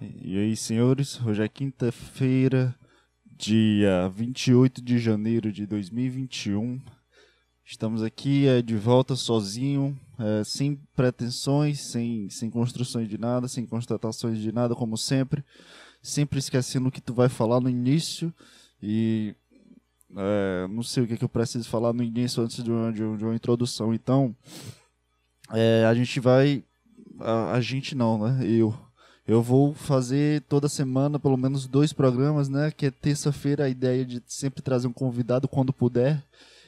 E aí, senhores, hoje é quinta-feira, dia 28 de janeiro de 2021. Estamos aqui é, de volta sozinho, é, sem pretensões, sem, sem construções de nada, sem constatações de nada, como sempre. Sempre esquecendo o que tu vai falar no início e é, não sei o que, que eu preciso falar no início antes de uma, de uma introdução. Então, é, a gente vai. A, a gente não, né? Eu eu vou fazer toda semana pelo menos dois programas, né? Que é terça-feira a ideia de sempre trazer um convidado quando puder.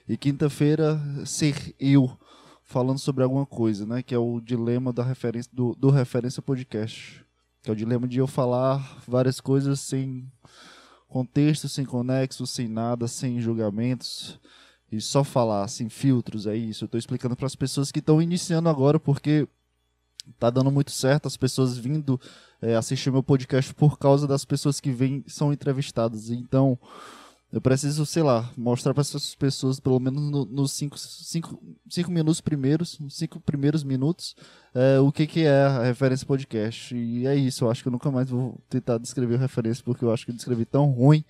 E quinta-feira ser eu falando sobre alguma coisa, né? Que é o dilema da referência, do, do Referência Podcast. Que é o dilema de eu falar várias coisas sem contexto, sem conexo, sem nada, sem julgamentos. E só falar, sem filtros, é isso. Eu estou explicando para as pessoas que estão iniciando agora, porque tá dando muito certo, as pessoas vindo é, assistir meu podcast por causa das pessoas que vêm são entrevistadas. Então, eu preciso, sei lá, mostrar para essas pessoas, pelo menos nos no cinco, cinco, cinco minutos primeiros, cinco primeiros minutos, é, o que, que é a referência podcast. E é isso, eu acho que eu nunca mais vou tentar descrever a referência, porque eu acho que eu descrevi tão ruim.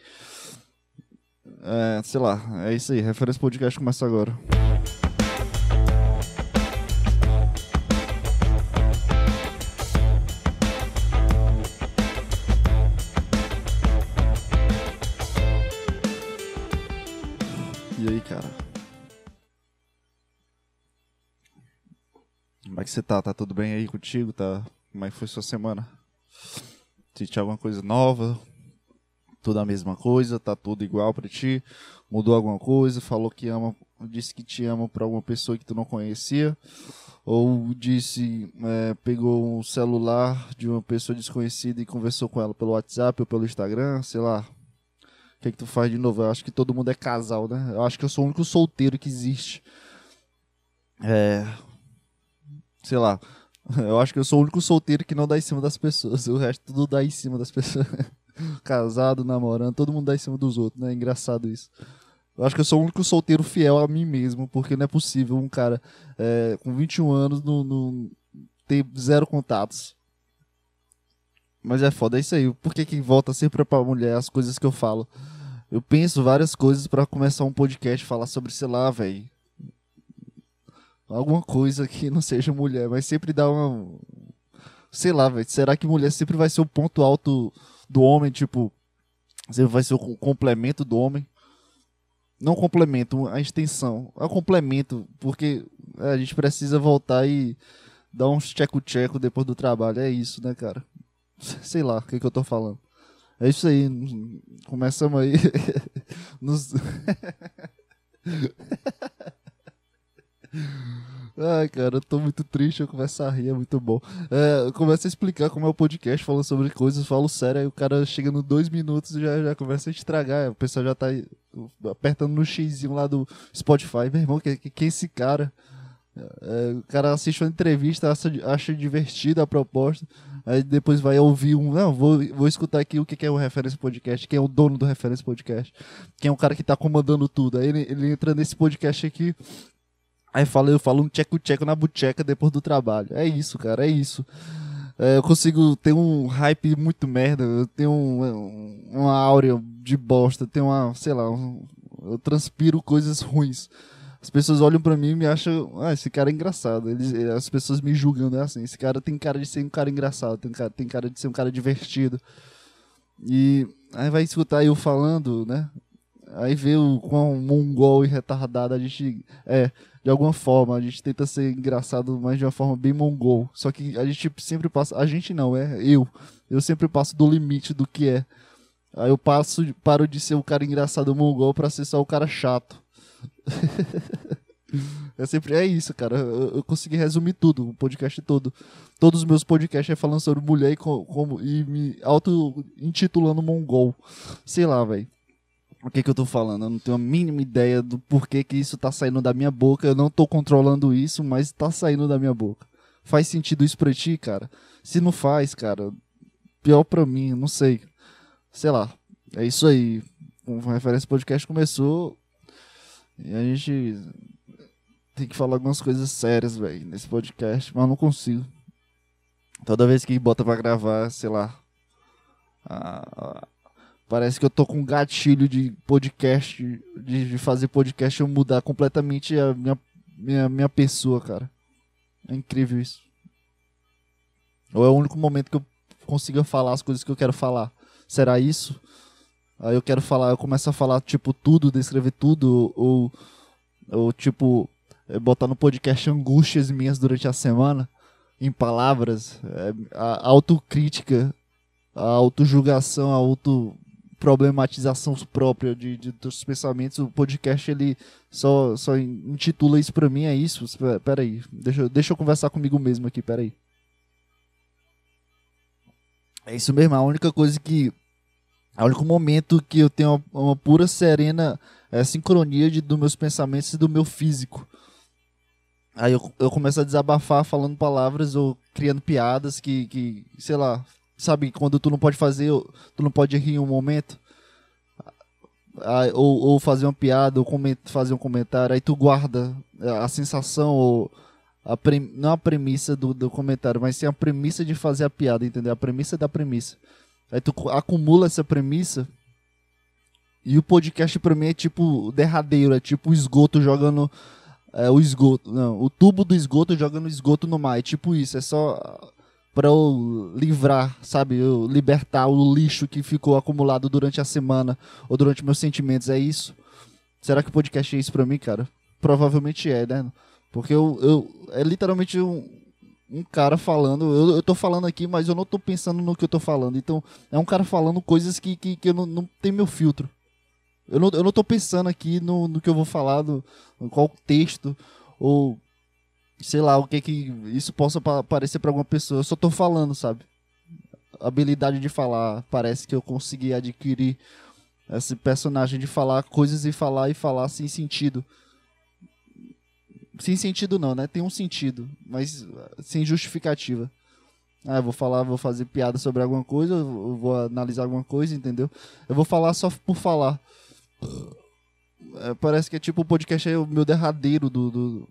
É, sei lá, é isso aí, referência podcast começa agora. Cara. Como é que você tá? Tá tudo bem aí contigo? Tá? Como é que foi sua semana? Sentiu alguma coisa nova? Tudo a mesma coisa? Tá tudo igual para ti? Mudou alguma coisa? Falou que ama, disse que te ama para alguma pessoa que tu não conhecia? Ou disse, é, pegou um celular de uma pessoa desconhecida e conversou com ela pelo WhatsApp ou pelo Instagram? Sei lá, o que, é que tu faz de novo? Eu acho que todo mundo é casal, né? Eu acho que eu sou o único solteiro que existe. É. Sei lá. Eu acho que eu sou o único solteiro que não dá em cima das pessoas. O resto tudo dá em cima das pessoas. Casado, namorando, todo mundo dá em cima dos outros, né? É engraçado isso. Eu acho que eu sou o único solteiro fiel a mim mesmo, porque não é possível um cara é, com 21 anos não, não ter zero contatos. Mas é foda, é isso aí. Por que, que volta sempre pra mulher as coisas que eu falo? Eu penso várias coisas para começar um podcast, falar sobre, sei lá, velho. Alguma coisa que não seja mulher, mas sempre dá uma. Sei lá, velho. Será que mulher sempre vai ser o ponto alto do homem? Tipo, sempre vai ser o complemento do homem? Não complemento, a extensão. É o complemento, porque a gente precisa voltar e dar uns tcheco-tcheco depois do trabalho. É isso, né, cara? Sei lá o que, que eu tô falando. É isso aí. Começamos aí. Nos... Ai, cara, eu tô muito triste, eu começo a rir, é muito bom. É, eu começo a explicar como é o podcast, falando sobre coisas, falo sério, aí o cara chega no dois minutos e já, já começa a estragar. O pessoal já tá apertando no xizinho lá do Spotify. Meu irmão, que, que, que é esse cara? É, o cara assiste uma entrevista, acha, acha divertida a proposta. Aí depois vai ouvir um. Não, vou, vou escutar aqui o que é o Referência Podcast, quem é o dono do Referência Podcast, quem é o cara que tá comandando tudo. Aí ele, ele entra nesse podcast aqui. Aí fala, eu falo um tcheco-tcheco na bucheca depois do trabalho. É isso, cara, é isso. É, eu consigo ter um hype muito merda, eu tenho um, uma áurea de bosta, tenho uma, sei lá, um, eu transpiro coisas ruins as pessoas olham para mim e me acham, ah, esse cara é engraçado. Eles, as pessoas me julgando é assim, esse cara tem cara de ser um cara engraçado, tem cara, tem cara de ser um cara divertido. E aí vai escutar eu falando, né? Aí vê o quão mongol e retardado a gente é, de alguma forma, a gente tenta ser engraçado, mas de uma forma bem mongol. Só que a gente sempre passa, a gente não, é eu. Eu sempre passo do limite do que é. Aí eu passo, paro de ser o cara engraçado mongol para ser só o cara chato. É sempre é isso, cara. Eu, eu, consegui resumir tudo, o podcast todo. Todos os meus podcasts é falando sobre mulher e, como, e me auto-intitulando mongol. Sei lá, velho. O que que eu tô falando? Eu não tenho a mínima ideia do porquê que isso tá saindo da minha boca. Eu não tô controlando isso, mas tá saindo da minha boca. Faz sentido isso pra ti, cara? Se não faz, cara, pior pra mim, não sei. Sei lá. É isso aí. O Referência Podcast começou a gente tem que falar algumas coisas sérias, velho, nesse podcast, mas não consigo. Toda vez que bota pra gravar, sei lá, Ah, parece que eu tô com um gatilho de podcast, de, de fazer podcast eu mudar completamente a minha, minha, minha pessoa, cara. É incrível isso. Ou é o único momento que eu consiga falar as coisas que eu quero falar. Será isso? Aí eu quero falar, eu começo a falar, tipo, tudo, descrever tudo, ou, ou tipo, é, botar no podcast angústias minhas durante a semana, em palavras, é, a autocrítica, a autojulgação, a autoproblematização própria de, de, dos pensamentos. O podcast, ele só, só intitula isso pra mim, é isso? Pera aí, deixa, deixa eu conversar comigo mesmo aqui, pera aí. É isso mesmo, a única coisa que é o único momento que eu tenho uma, uma pura serena é, sincronia de, dos meus pensamentos e do meu físico. Aí eu, eu começo a desabafar falando palavras ou criando piadas que, que, sei lá, sabe, quando tu não pode fazer, tu não pode rir em um momento. Ou, ou fazer uma piada, ou fazer um comentário, aí tu guarda a sensação, ou a não a premissa do, do comentário, mas sim a premissa de fazer a piada, entendeu? A premissa da premissa. Aí tu acumula essa premissa. E o podcast pra mim é tipo derradeiro, é tipo o esgoto jogando. É, o esgoto. Não, o tubo do esgoto jogando esgoto no mar. É tipo isso. É só pra eu livrar, sabe? Eu libertar o lixo que ficou acumulado durante a semana ou durante meus sentimentos. É isso? Será que o podcast é isso pra mim, cara? Provavelmente é, né? Porque eu, eu é literalmente um, um cara falando. Eu, eu tô falando aqui, mas eu não tô pensando no que eu tô falando. Então, é um cara falando coisas que, que, que eu não, não tem meu filtro. Eu não, eu não tô pensando aqui no, no que eu vou falar, no, no qual texto, ou sei lá, o que que isso possa parecer para alguma pessoa. Eu só tô falando, sabe? A habilidade de falar, parece que eu consegui adquirir esse personagem de falar coisas e falar e falar sem sentido. Sem sentido não, né? Tem um sentido, mas sem justificativa. Ah, eu vou falar, vou fazer piada sobre alguma coisa, eu vou analisar alguma coisa, entendeu? Eu vou falar só por falar. É, parece que é tipo o podcast é o meu derradeiro do, do,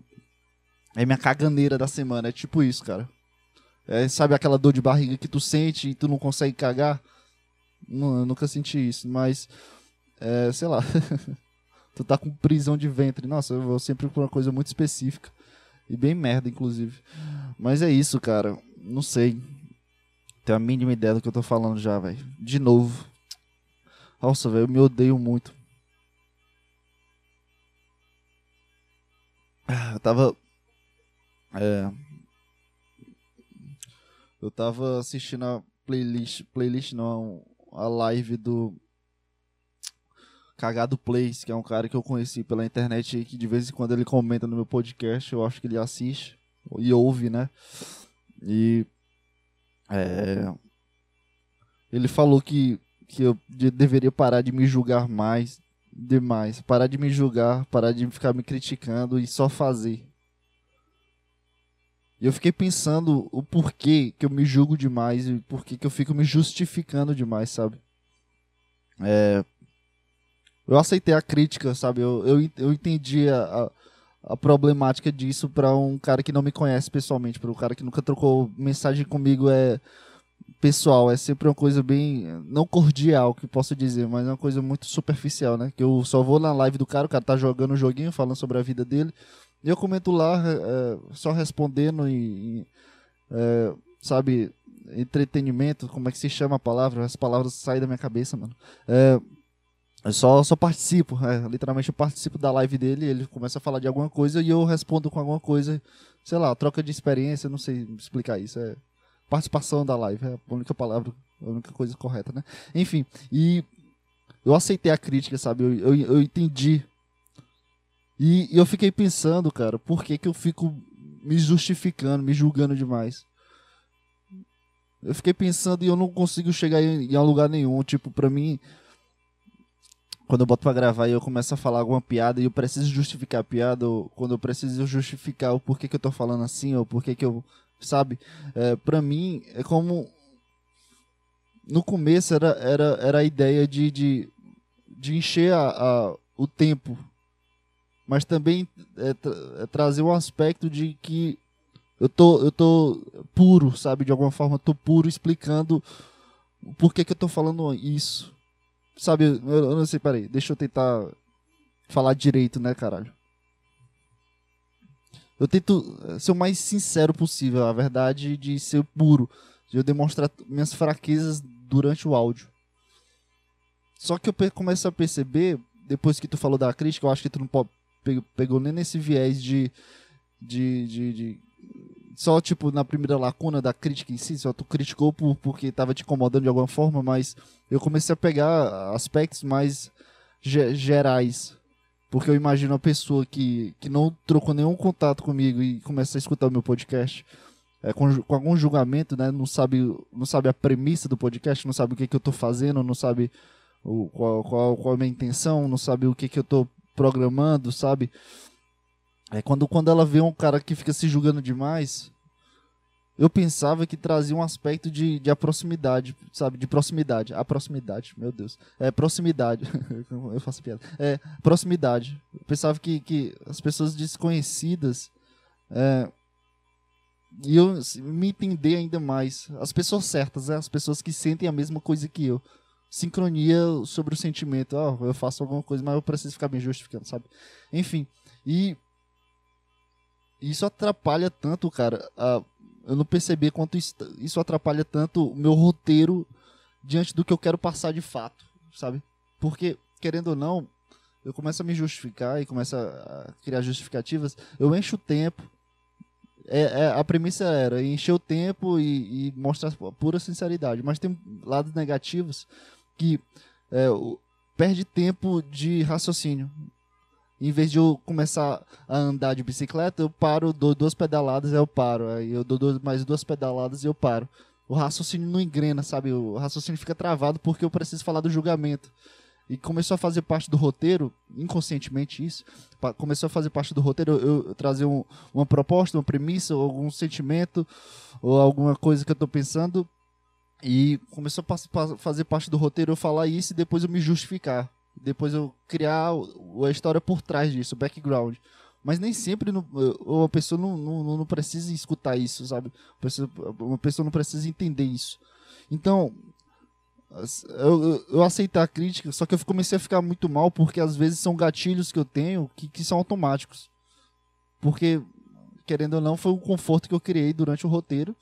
É minha caganeira da semana, é tipo isso, cara. É, sabe aquela dor de barriga que tu sente e tu não consegue cagar? Não, eu nunca senti isso, mas. É, sei lá. tu tá com prisão de ventre. Nossa, eu vou sempre por uma coisa muito específica. E bem merda, inclusive. Mas é isso, cara. Não sei. Tenho a mínima ideia do que eu tô falando já, velho. De novo. Nossa, velho, eu me odeio muito. Ah, eu tava. É. Eu tava assistindo a playlist. Playlist não, a live do Cagado Plays, que é um cara que eu conheci pela internet e que de vez em quando ele comenta no meu podcast, eu acho que ele assiste e ouve, né? E é, ele falou que, que eu deveria parar de me julgar mais, demais, parar de me julgar, parar de ficar me criticando e só fazer. E eu fiquei pensando o porquê que eu me julgo demais e porquê que eu fico me justificando demais, sabe? É, eu aceitei a crítica, sabe? Eu, eu, eu entendi a, a, problemática disso para um cara que não me conhece pessoalmente, para um cara que nunca trocou mensagem comigo é pessoal, é sempre uma coisa bem não cordial, que posso dizer, mas é uma coisa muito superficial, né? Que eu só vou na live do cara, o cara tá jogando um joguinho, falando sobre a vida dele, e eu comento lá, é, só respondendo e, e é, sabe, entretenimento, como é que se chama a palavra? As palavras saem da minha cabeça, mano. É, eu só, só participo, é, literalmente eu participo da live dele, ele começa a falar de alguma coisa e eu respondo com alguma coisa, sei lá, troca de experiência, não sei explicar isso, é participação da live, é a única palavra, a única coisa correta, né? Enfim, e eu aceitei a crítica, sabe, eu, eu, eu entendi. E, e eu fiquei pensando, cara, por que que eu fico me justificando, me julgando demais? Eu fiquei pensando e eu não consigo chegar em, em lugar nenhum, tipo, pra mim quando eu boto pra gravar e eu começo a falar alguma piada e eu preciso justificar a piada, ou quando eu preciso justificar o porquê que eu tô falando assim, ou porquê que eu. Sabe? É, pra mim, é como. No começo era, era, era a ideia de, de, de encher a, a, o tempo, mas também é, tra é trazer um aspecto de que eu tô, eu tô puro, sabe? De alguma forma, tô puro explicando por que, que eu tô falando isso. Sabe, eu, eu não sei, peraí, deixa eu tentar falar direito, né, caralho. Eu tento ser o mais sincero possível, a verdade de ser puro, de eu demonstrar minhas fraquezas durante o áudio. Só que eu começo a perceber, depois que tu falou da crítica, eu acho que tu não pegou nem nesse viés de, de, de, de só tipo na primeira lacuna da crítica em si, só tu criticou por, porque estava te incomodando de alguma forma, mas eu comecei a pegar aspectos mais gerais porque eu imagino uma pessoa que, que não trocou nenhum contato comigo e começa a escutar o meu podcast é, com, com, algum julgamento, né? Não sabe, não sabe a premissa do podcast, não sabe o que, que eu estou fazendo, não sabe o, qual, qual, qual a minha intenção, não sabe o que, que eu estou programando, sabe? É quando, quando ela vê um cara que fica se julgando demais, eu pensava que trazia um aspecto de, de proximidade, sabe? De proximidade. A proximidade, meu Deus. É proximidade. eu faço piada. É proximidade. Eu pensava que, que as pessoas desconhecidas é, iam me entender ainda mais. As pessoas certas, é, as pessoas que sentem a mesma coisa que eu. Sincronia sobre o sentimento. Oh, eu faço alguma coisa, mas eu preciso ficar bem justificando, sabe? Enfim. E isso atrapalha tanto, cara, a eu não percebi quanto isso atrapalha tanto o meu roteiro diante do que eu quero passar de fato, sabe? Porque, querendo ou não, eu começo a me justificar e começo a criar justificativas, eu encho o tempo. É, é, a premissa era encher o tempo e, e, mostrar pura sinceridade, mas tem lados negativos que é, perde tempo de raciocínio. Em vez de eu começar a andar de bicicleta, eu paro, dou duas pedaladas eu paro. Aí eu dou mais duas pedaladas e eu paro. O raciocínio não engrena, sabe? O raciocínio fica travado porque eu preciso falar do julgamento. E começou a fazer parte do roteiro, inconscientemente isso, começou a fazer parte do roteiro eu, eu trazer um, uma proposta, uma premissa, ou algum sentimento, ou alguma coisa que eu estou pensando. E começou a fazer parte do roteiro eu falar isso e depois eu me justificar depois eu criar a história por trás disso, o background. Mas nem sempre uma pessoa não, não, não precisa escutar isso, sabe? Uma pessoa não precisa entender isso. Então, eu, eu aceitar a crítica, só que eu comecei a ficar muito mal porque às vezes são gatilhos que eu tenho que, que são automáticos. Porque, querendo ou não, foi um conforto que eu criei durante o roteiro,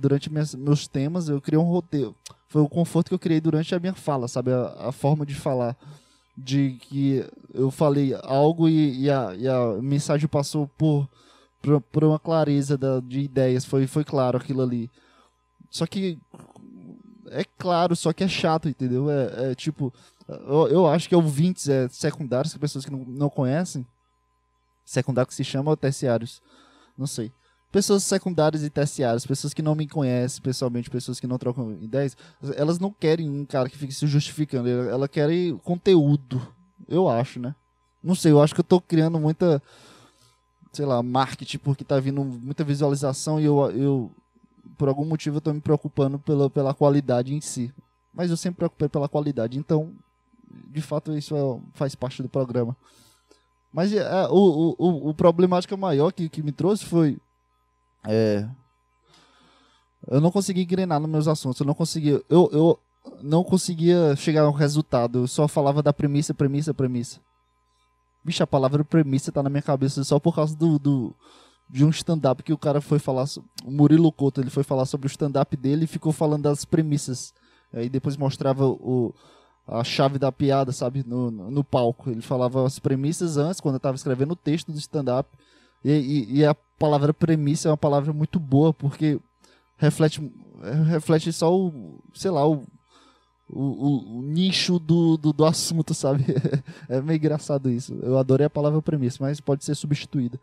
durante minhas, meus temas, eu criei um roteiro. Foi o conforto que eu criei durante a minha fala, sabe? A, a forma de falar de que eu falei algo e, e, a, e a, mensagem passou por, por, por uma clareza da, de ideias, foi, foi claro aquilo ali. Só que é claro, só que é chato, entendeu? É, é tipo, eu, eu, acho que ouvintes é, secundários, pessoas que não, não conhecem, secundário que se chama ou terciários, não sei pessoas secundárias e terciárias, pessoas que não me conhecem pessoalmente, pessoas que não trocam ideias, elas não querem um cara que fique se justificando, elas querem conteúdo, eu acho, né? Não sei, eu acho que eu tô criando muita, sei lá, marketing, porque tá vindo muita visualização e eu, eu por algum motivo, eu tô me preocupando pela, pela qualidade em si. Mas eu sempre me preocupei pela qualidade, então, de fato, isso é, faz parte do programa. Mas é, o, o, o problemático maior que, que me trouxe foi é, eu não conseguia engrenar nos meus assuntos, eu não conseguia, eu, eu não conseguia chegar a um resultado, eu só falava da premissa, premissa, premissa. Bicho, a palavra premissa tá na minha cabeça só por causa do, do de um stand-up que o cara foi falar, o Murilo Couto, ele foi falar sobre o stand-up dele e ficou falando das premissas. Aí depois mostrava o, a chave da piada, sabe, no, no palco. Ele falava as premissas antes, quando eu tava escrevendo o texto do stand-up. E, e, e, a palavra premissa é uma palavra muito boa, porque reflete, reflete só o, sei lá, o, o, o nicho do, do, do, assunto, sabe? é meio engraçado isso. Eu adorei a palavra premissa, mas pode ser substituída.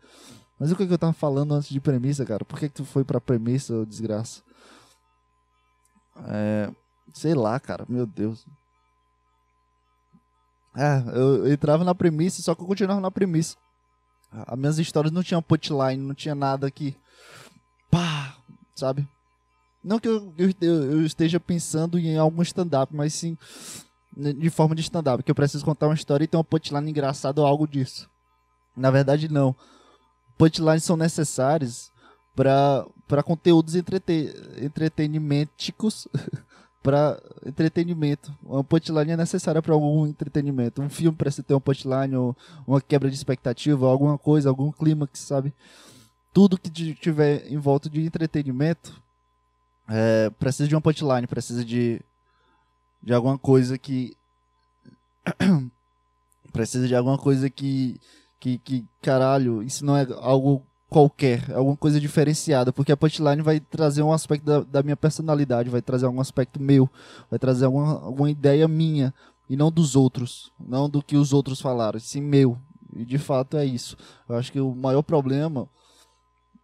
Mas o que, que eu tava falando antes de premissa, cara? Por que, que tu foi pra premissa, desgraça? É, sei lá, cara, meu Deus. É, eu, eu entrava na premissa, só que eu continuava na premissa. As minhas histórias não tinham punchline, não tinha nada que. pá, sabe? Não que eu, eu, eu esteja pensando em algum stand-up, mas sim de forma de stand-up, que eu preciso contar uma história e ter uma punchline engraçada ou algo disso. Na verdade, não. Punchlines são necessários para conteúdos entrete, entretenimenticos para entretenimento. Uma punchline é necessária para algum entretenimento. Um filme precisa ter uma punchline, ou uma quebra de expectativa, alguma coisa, algum clímax, sabe? Tudo que tiver em volta de entretenimento é, precisa de uma punchline, precisa de, de alguma coisa que. precisa de alguma coisa que, que. Que, caralho, isso não é algo qualquer, alguma coisa diferenciada, porque a punchline vai trazer um aspecto da, da, minha personalidade, vai trazer algum aspecto meu, vai trazer alguma, alguma ideia minha e não dos outros, não do que os outros falaram, sim meu. E de fato é isso. Eu acho que o maior problema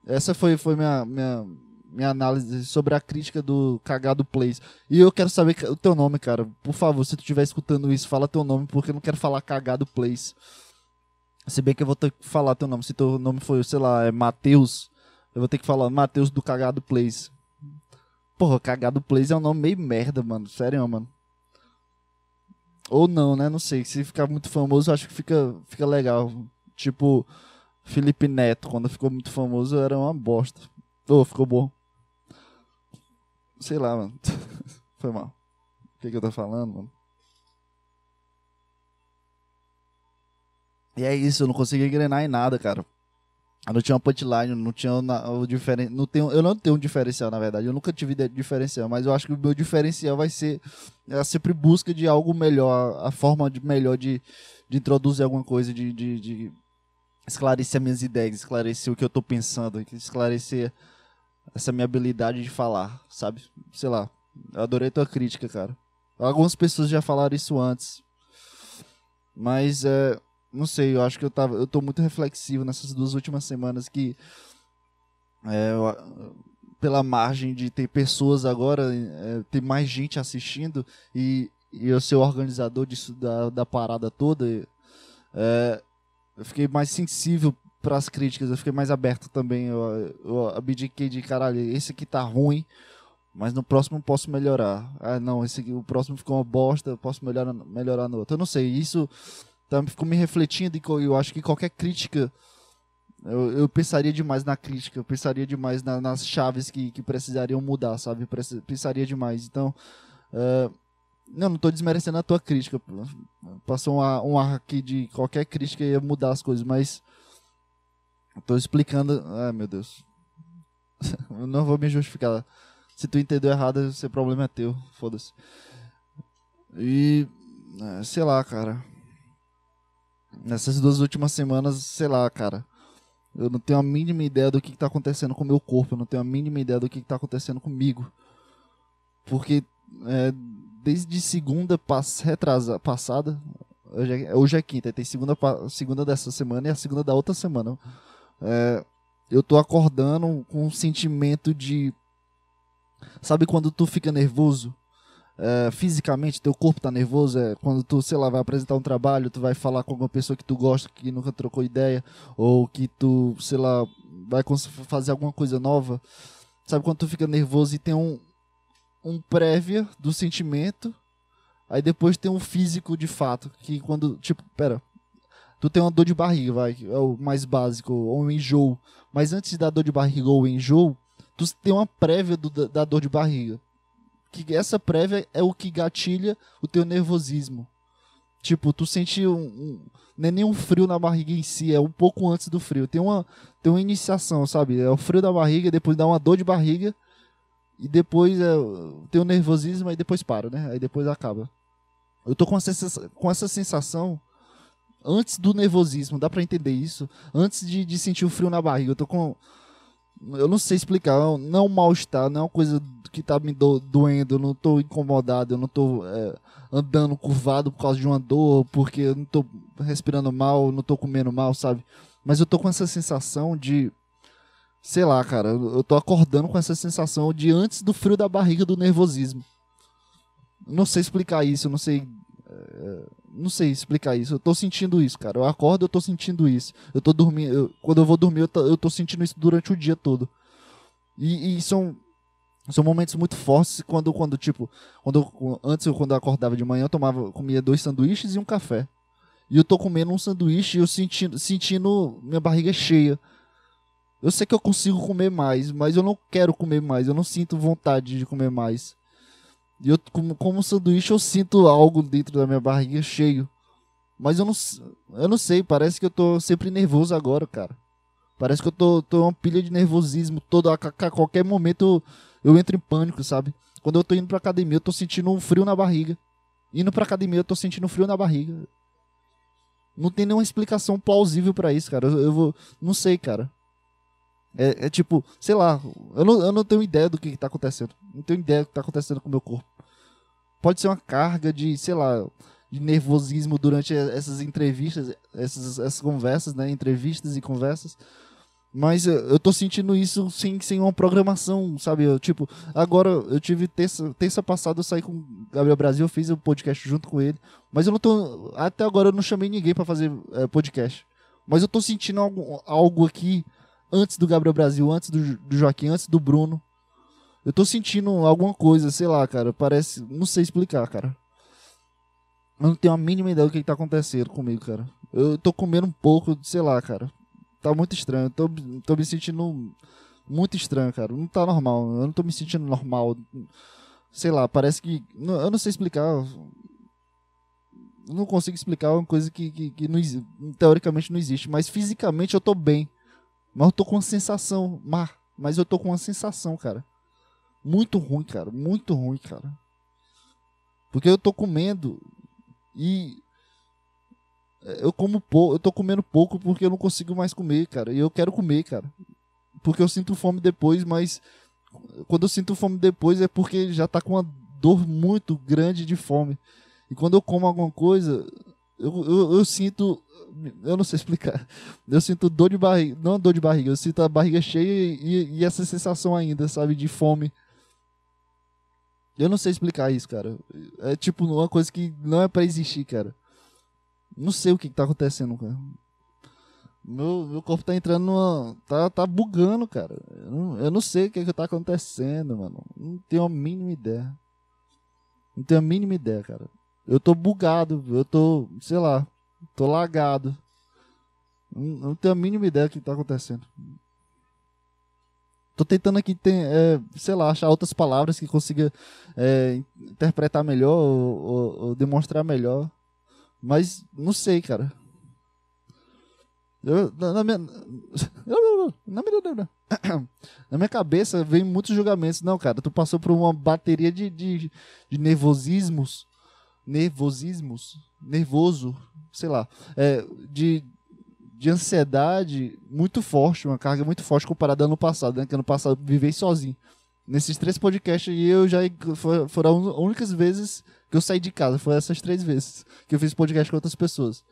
essa foi foi minha minha minha análise sobre a crítica do Cagado Plays. E eu quero saber o teu nome, cara. Por favor, se tu estiver escutando isso, fala teu nome, porque eu não quero falar Cagado Plays. Se bem que eu vou ter que falar teu nome. Se teu nome for, sei lá, é Matheus, eu vou ter que falar Matheus do Cagado Plays. Porra, Cagado Plays é um nome meio merda, mano. Sério, mano. Ou não, né? Não sei. Se ficar muito famoso, acho que fica, fica legal. Tipo, Felipe Neto, quando ficou muito famoso, era uma bosta. Ô, oh, ficou bom. Sei lá, mano. Foi mal. O que, que eu tô falando, mano? E é isso, eu não consegui engrenar em nada, cara. Eu não tinha uma punchline, não tinha o diferen... não tenho, eu não tenho um diferencial, na verdade. Eu nunca tive diferencial, mas eu acho que o meu diferencial vai ser é sempre busca de algo melhor, a forma de melhor de, de introduzir alguma coisa, de, de, de esclarecer minhas ideias, esclarecer o que eu tô pensando, esclarecer essa minha habilidade de falar, sabe? Sei lá. Eu adorei tua crítica, cara. Algumas pessoas já falaram isso antes. Mas é, não sei, eu acho que eu tava, eu tô muito reflexivo nessas duas últimas semanas que é, eu, pela margem de ter pessoas agora, é, ter mais gente assistindo e, e eu ser o organizador disso da, da parada toda, é, eu fiquei mais sensível para as críticas, eu fiquei mais aberto também. Eu, eu abdiquei de caralho, esse aqui tá ruim, mas no próximo posso melhorar. Ah, não, esse aqui, o próximo ficou uma bosta, eu posso melhorar, melhorar no outro. Eu não sei, isso então ficou me refletindo e eu acho que qualquer crítica. Eu, eu pensaria demais na crítica, eu pensaria demais na, nas chaves que, que precisariam mudar, sabe? Pensaria demais. Então. Uh, não, estou desmerecendo a tua crítica. Passou um um ar aqui de qualquer crítica ia mudar as coisas, mas. Estou explicando. Ai, meu Deus. eu não vou me justificar. Se tu entendeu errado, esse problema é teu. Foda-se. E. É, sei lá, cara. Nessas duas últimas semanas, sei lá, cara. Eu não tenho a mínima ideia do que está acontecendo com o meu corpo. Eu não tenho a mínima ideia do que está acontecendo comigo. Porque é, desde segunda pass retrasa, passada, hoje é, hoje é quinta, tem segunda, segunda dessa semana e a segunda da outra semana. É, eu tô acordando com um sentimento de. Sabe quando tu fica nervoso? É, fisicamente, teu corpo tá nervoso, é, quando tu, sei lá, vai apresentar um trabalho, tu vai falar com alguma pessoa que tu gosta, que nunca trocou ideia, ou que tu, sei lá, vai fazer alguma coisa nova. Sabe quando tu fica nervoso e tem um, um prévia do sentimento, aí depois tem um físico de fato, que quando, tipo, pera, tu tem uma dor de barriga, vai, é o mais básico, ou um enjoo, mas antes da dor de barriga ou enjoo, tu tem uma prévia do, da dor de barriga que essa prévia é o que gatilha o teu nervosismo. Tipo, tu sente um, um não é nem um frio na barriga em si, é um pouco antes do frio. Tem uma, tem uma iniciação, sabe? É o frio da barriga, depois dá uma dor de barriga, e depois é, tem o nervosismo, e depois para, né? Aí depois acaba. Eu tô com essa, com essa sensação antes do nervosismo, dá pra entender isso? Antes de, de sentir o frio na barriga. Eu tô com. Eu não sei explicar, não é mal-estar, não é uma coisa que tá me do, doendo, eu não tô incomodado, eu não tô é, andando curvado por causa de uma dor, porque eu não tô respirando mal, não tô comendo mal, sabe? Mas eu tô com essa sensação de. Sei lá, cara, eu tô acordando com essa sensação de antes do frio da barriga do nervosismo. Não sei explicar isso, não sei. É, não sei explicar isso. Eu tô sentindo isso, cara. Eu acordo, eu tô sentindo isso. Eu tô dormindo. Eu, quando eu vou dormir, eu tô, eu tô sentindo isso durante o dia todo. E, e são são momentos muito fortes quando, quando tipo, quando antes eu quando eu acordava de manhã, eu tomava, comia dois sanduíches e um café. E eu tô comendo um sanduíche e eu sentindo, sentindo minha barriga cheia. Eu sei que eu consigo comer mais, mas eu não quero comer mais, eu não sinto vontade de comer mais. E eu, como, como sanduíche, eu sinto algo dentro da minha barriga cheio. Mas eu não, eu não sei, parece que eu tô sempre nervoso agora, cara. Parece que eu tô, tô uma pilha de nervosismo. Todo, a, a qualquer momento eu, eu entro em pânico, sabe? Quando eu tô indo pra academia, eu tô sentindo um frio na barriga. Indo pra academia, eu tô sentindo frio na barriga. Não tem nenhuma explicação plausível para isso, cara. Eu, eu, vou. Não sei, cara. É, é, tipo, sei lá, eu não, eu não tenho ideia do que, que tá acontecendo. Não tenho ideia do que tá acontecendo com o meu corpo. Pode ser uma carga de, sei lá, de nervosismo durante essas entrevistas, essas, essas conversas, né? Entrevistas e conversas. Mas eu tô sentindo isso sem, sem uma programação, sabe? Eu, tipo, agora eu tive terça, terça passada, eu saí com o Gabriel Brasil, eu fiz o um podcast junto com ele. Mas eu não tô. Até agora eu não chamei ninguém para fazer é, podcast. Mas eu tô sentindo algo, algo aqui antes do Gabriel Brasil, antes do, do Joaquim, antes do Bruno. Eu tô sentindo alguma coisa, sei lá, cara. Parece. Não sei explicar, cara. Eu não tenho a mínima ideia do que, que tá acontecendo comigo, cara. Eu tô comendo um pouco, sei lá, cara tá muito estranho. Tô, tô me sentindo muito estranho, cara. Não tá normal. Eu não tô me sentindo normal. Sei lá, parece que. Eu não sei explicar. Eu não consigo explicar uma coisa que, que, que não, teoricamente não existe. Mas fisicamente eu tô bem. Mas eu tô com uma sensação. Mas eu tô com uma sensação, cara. Muito ruim, cara. Muito ruim, cara. Porque eu tô comendo e eu como pouco, eu tô comendo pouco porque eu não consigo mais comer, cara. E eu quero comer, cara. Porque eu sinto fome depois, mas quando eu sinto fome depois é porque já tá com uma dor muito grande de fome. E quando eu como alguma coisa, eu, eu, eu sinto. Eu não sei explicar. Eu sinto dor de barriga. Não dor de barriga, eu sinto a barriga cheia e, e essa sensação ainda, sabe, de fome. Eu não sei explicar isso, cara. É tipo uma coisa que não é para existir, cara. Não sei o que, que tá acontecendo, cara. Meu, meu corpo tá entrando numa. Tá, tá bugando, cara. Eu não, eu não sei o que, que tá acontecendo, mano. Não tenho a mínima ideia. Não tenho a mínima ideia, cara. Eu tô bugado, eu tô, sei lá, tô lagado. Não, não tenho a mínima ideia do que tá acontecendo. Tô tentando aqui, é, sei lá, achar outras palavras que consiga é, interpretar melhor ou, ou, ou demonstrar melhor. Mas não sei, cara. Eu, na, minha, na, minha, na minha cabeça vem muitos julgamentos. Não, cara, tu passou por uma bateria de, de, de nervosismos. Nervosismos? Nervoso, sei lá. É, de, de ansiedade muito forte, uma carga muito forte comparada ao ano passado, né? Que ano passado eu vivei sozinho. Nesses três podcasts e eu já foram as únicas vezes que eu saí de casa. Foi essas três vezes que eu fiz podcast com outras pessoas.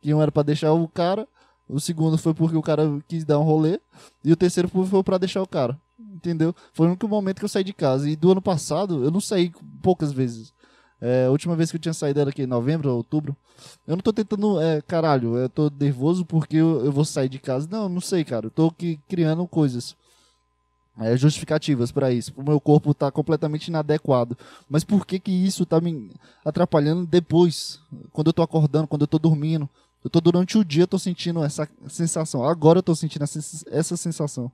Que um era para deixar o cara, o segundo foi porque o cara quis dar um rolê, e o terceiro foi para deixar o cara. Entendeu? Foi o único momento que eu saí de casa. E do ano passado, eu não saí poucas vezes. É, a última vez que eu tinha saído era aqui em novembro, outubro. Eu não tô tentando, é, caralho, eu tô nervoso porque eu, eu vou sair de casa. Não, não sei, cara. Eu tô aqui criando coisas é, justificativas para isso. O meu corpo está completamente inadequado. Mas por que que isso está me atrapalhando depois? Quando eu estou acordando, quando eu estou dormindo. Eu tô durante o dia, tô sentindo essa sensação. Agora eu tô sentindo essa sensação.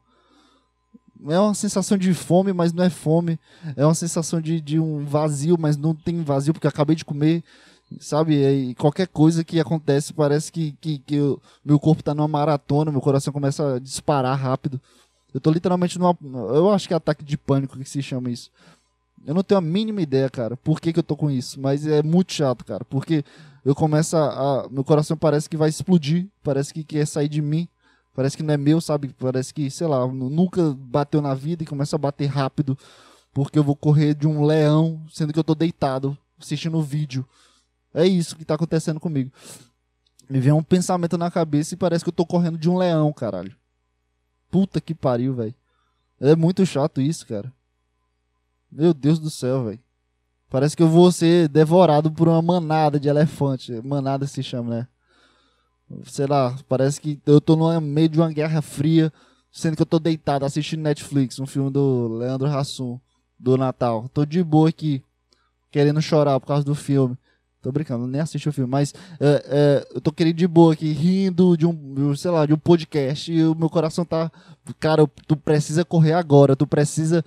É uma sensação de fome, mas não é fome. É uma sensação de, de um vazio, mas não tem vazio porque eu acabei de comer. Sabe? E qualquer coisa que acontece parece que, que, que eu, meu corpo está numa maratona, meu coração começa a disparar rápido. Eu tô literalmente numa. Eu acho que é ataque de pânico que se chama isso. Eu não tenho a mínima ideia, cara, por que, que eu tô com isso. Mas é muito chato, cara. Porque eu começo a. Meu coração parece que vai explodir. Parece que quer sair de mim. Parece que não é meu, sabe? Parece que, sei lá, nunca bateu na vida e começa a bater rápido. Porque eu vou correr de um leão, sendo que eu tô deitado, assistindo o vídeo. É isso que tá acontecendo comigo. Me vem um pensamento na cabeça e parece que eu tô correndo de um leão, caralho. Puta que pariu, velho. É muito chato isso, cara. Meu Deus do céu, velho. Parece que eu vou ser devorado por uma manada de elefante. Manada se chama, né? Sei lá, parece que eu tô no meio de uma guerra fria, sendo que eu tô deitado assistindo Netflix, um filme do Leandro Hassum, do Natal. Tô de boa aqui, querendo chorar por causa do filme. Tô brincando, nem assisti o filme, mas é, é, eu tô querendo de boa aqui, rindo de um, sei lá, de um podcast e o meu coração tá. Cara, tu precisa correr agora, tu precisa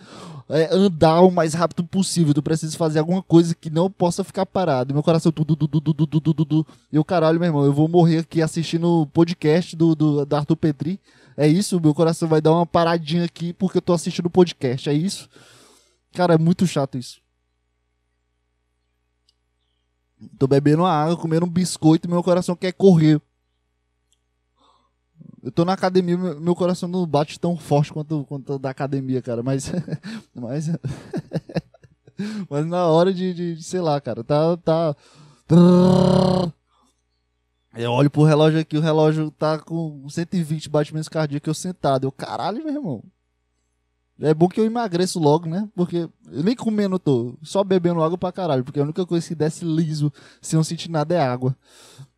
é, andar o mais rápido possível, tu precisa fazer alguma coisa que não possa ficar parado. Meu coração, tudo, tudo, tudo, tudo, tudo. E o caralho, meu irmão, eu vou morrer aqui assistindo o podcast do, do, do Arthur Petri. É isso, meu coração vai dar uma paradinha aqui porque eu tô assistindo o podcast, é isso. Cara, é muito chato isso. Tô bebendo água, comendo um biscoito meu coração quer correr. Eu tô na academia, meu coração não bate tão forte quanto, quanto da academia, cara. Mas. mas. mas na hora de, de, sei lá, cara, tá. tá... Eu olho pro relógio aqui, o relógio tá com 120 batimentos cardíacos, eu sentado. Eu, caralho, meu irmão. É bom que eu emagreço logo, né? Porque eu nem comendo tô, só bebendo água pra caralho. Porque a única coisa que desce liso, sem não sentir nada, é água.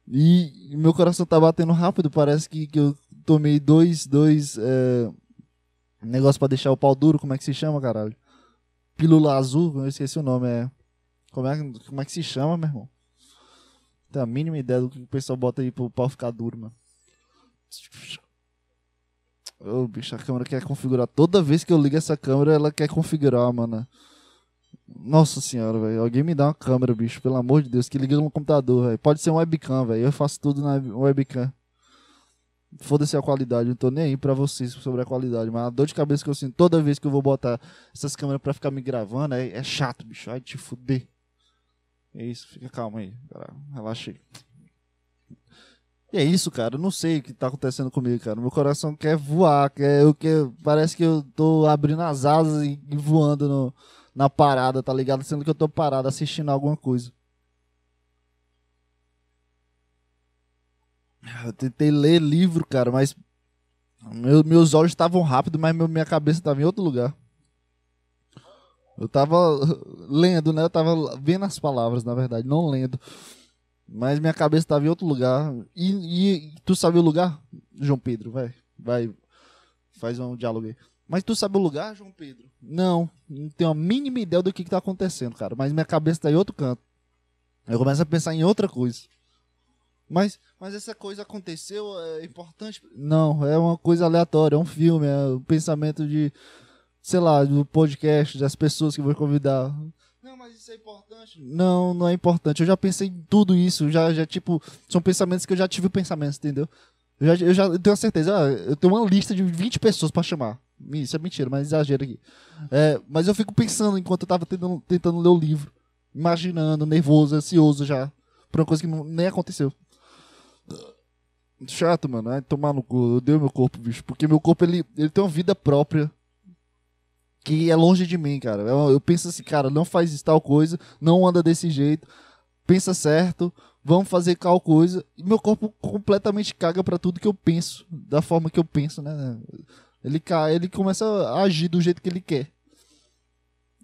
E meu coração tá batendo rápido, parece que, que eu tomei dois, dois é, negócio para deixar o pau duro, como é que se chama, caralho? Pílula azul, eu esqueci o nome, é. Como é, como é que se chama, meu irmão? Tem a mínima ideia do que o pessoal bota aí pro pau ficar duro, mano. Ô, oh, bicho, a câmera quer configurar. Toda vez que eu ligo essa câmera, ela quer configurar, mano. Nossa senhora, velho. Alguém me dá uma câmera, bicho. Pelo amor de Deus, que liga no computador, velho. Pode ser um webcam, velho. Eu faço tudo na webcam. Foda-se a qualidade, não tô nem aí pra vocês sobre a qualidade. Mas a dor de cabeça que eu sinto toda vez que eu vou botar essas câmeras pra ficar me gravando é, é chato, bicho. Ai, te fuder. É isso, fica calmo aí. Relaxa aí. E é isso, cara. Eu não sei o que tá acontecendo comigo, cara. Meu coração quer voar, quer, eu quer, parece que eu tô abrindo as asas e, voando no, na parada, tá ligado? Sendo que eu tô parado assistindo alguma coisa. Eu tentei ler livro, cara, mas meu, meus olhos estavam rápidos, mas meu, minha cabeça estava em outro lugar. Eu tava lendo, né? Eu tava vendo as palavras, na verdade, não lendo. Mas minha cabeça estava em outro lugar. E, e, tu sabe o lugar? João Pedro, vai. Vai. Faz um diálogo aí. Mas tu sabe o lugar, João Pedro? Não. Não tenho a mínima ideia do que, que tá acontecendo, cara. Mas minha cabeça tá em outro canto. Eu começo a pensar em outra coisa. Mas, mas essa coisa aconteceu, é importante? Não, é uma coisa aleatória, é um filme, é o um pensamento de, sei lá, do podcast, das pessoas que vou convidar. Mas isso é importante? Não, não é importante. Eu já pensei em tudo isso, já, já tipo, são pensamentos que eu já tive pensamentos, entendeu? Eu já, eu já eu tenho certeza, ah, eu tenho uma lista de 20 pessoas para chamar. Isso é mentira, mas exagero aqui. É, mas eu fico pensando enquanto eu tava tentando, tentando ler o livro, imaginando, nervoso, ansioso já, por uma coisa que não, nem aconteceu. Chato, mano. Ai, tomar no cu. Eu dei meu corpo, bicho. Porque meu corpo, ele, ele tem uma vida própria que é longe de mim, cara. Eu, eu penso assim, cara, não faz tal coisa, não anda desse jeito, pensa certo, vamos fazer tal coisa. E meu corpo completamente caga para tudo que eu penso, da forma que eu penso, né? Ele, ele começa a agir do jeito que ele quer.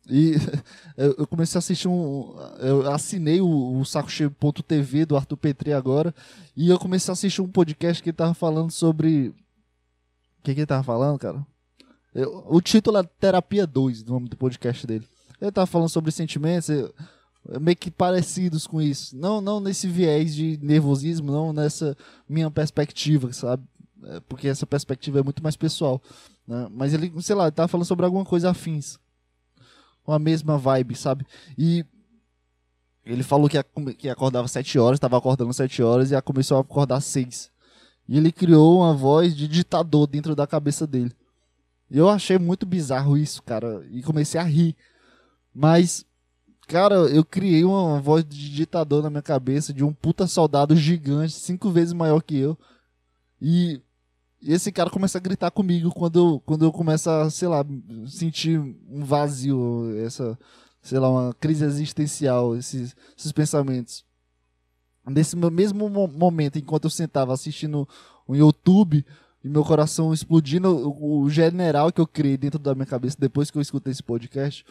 E eu comecei a assistir um. Eu assinei o, o sacocheio.tv do Arthur Petri agora. E eu comecei a assistir um podcast que ele tava falando sobre. O que, que ele tava falando, cara? Eu, o título é Terapia 2, o nome do podcast dele. Ele tava falando sobre sentimentos meio que parecidos com isso. Não, não nesse viés de nervosismo, não nessa minha perspectiva, sabe? É, porque essa perspectiva é muito mais pessoal. Né? Mas ele, sei lá, ele tava falando sobre alguma coisa afins uma mesma vibe, sabe? E ele falou que, que acordava 7 horas, estava acordando 7 horas e começou a acordar 6. E ele criou uma voz de ditador dentro da cabeça dele. Eu achei muito bizarro isso, cara, e comecei a rir. Mas, cara, eu criei uma voz de ditador na minha cabeça de um puta soldado gigante, cinco vezes maior que eu. E e esse cara começa a gritar comigo quando eu, quando eu começo a, sei lá, sentir um vazio, essa, sei lá, uma crise existencial, esses, esses pensamentos. Nesse mesmo momento, enquanto eu sentava assistindo o YouTube e meu coração explodindo, o, general que eu criei dentro da minha cabeça depois que eu escutei esse podcast,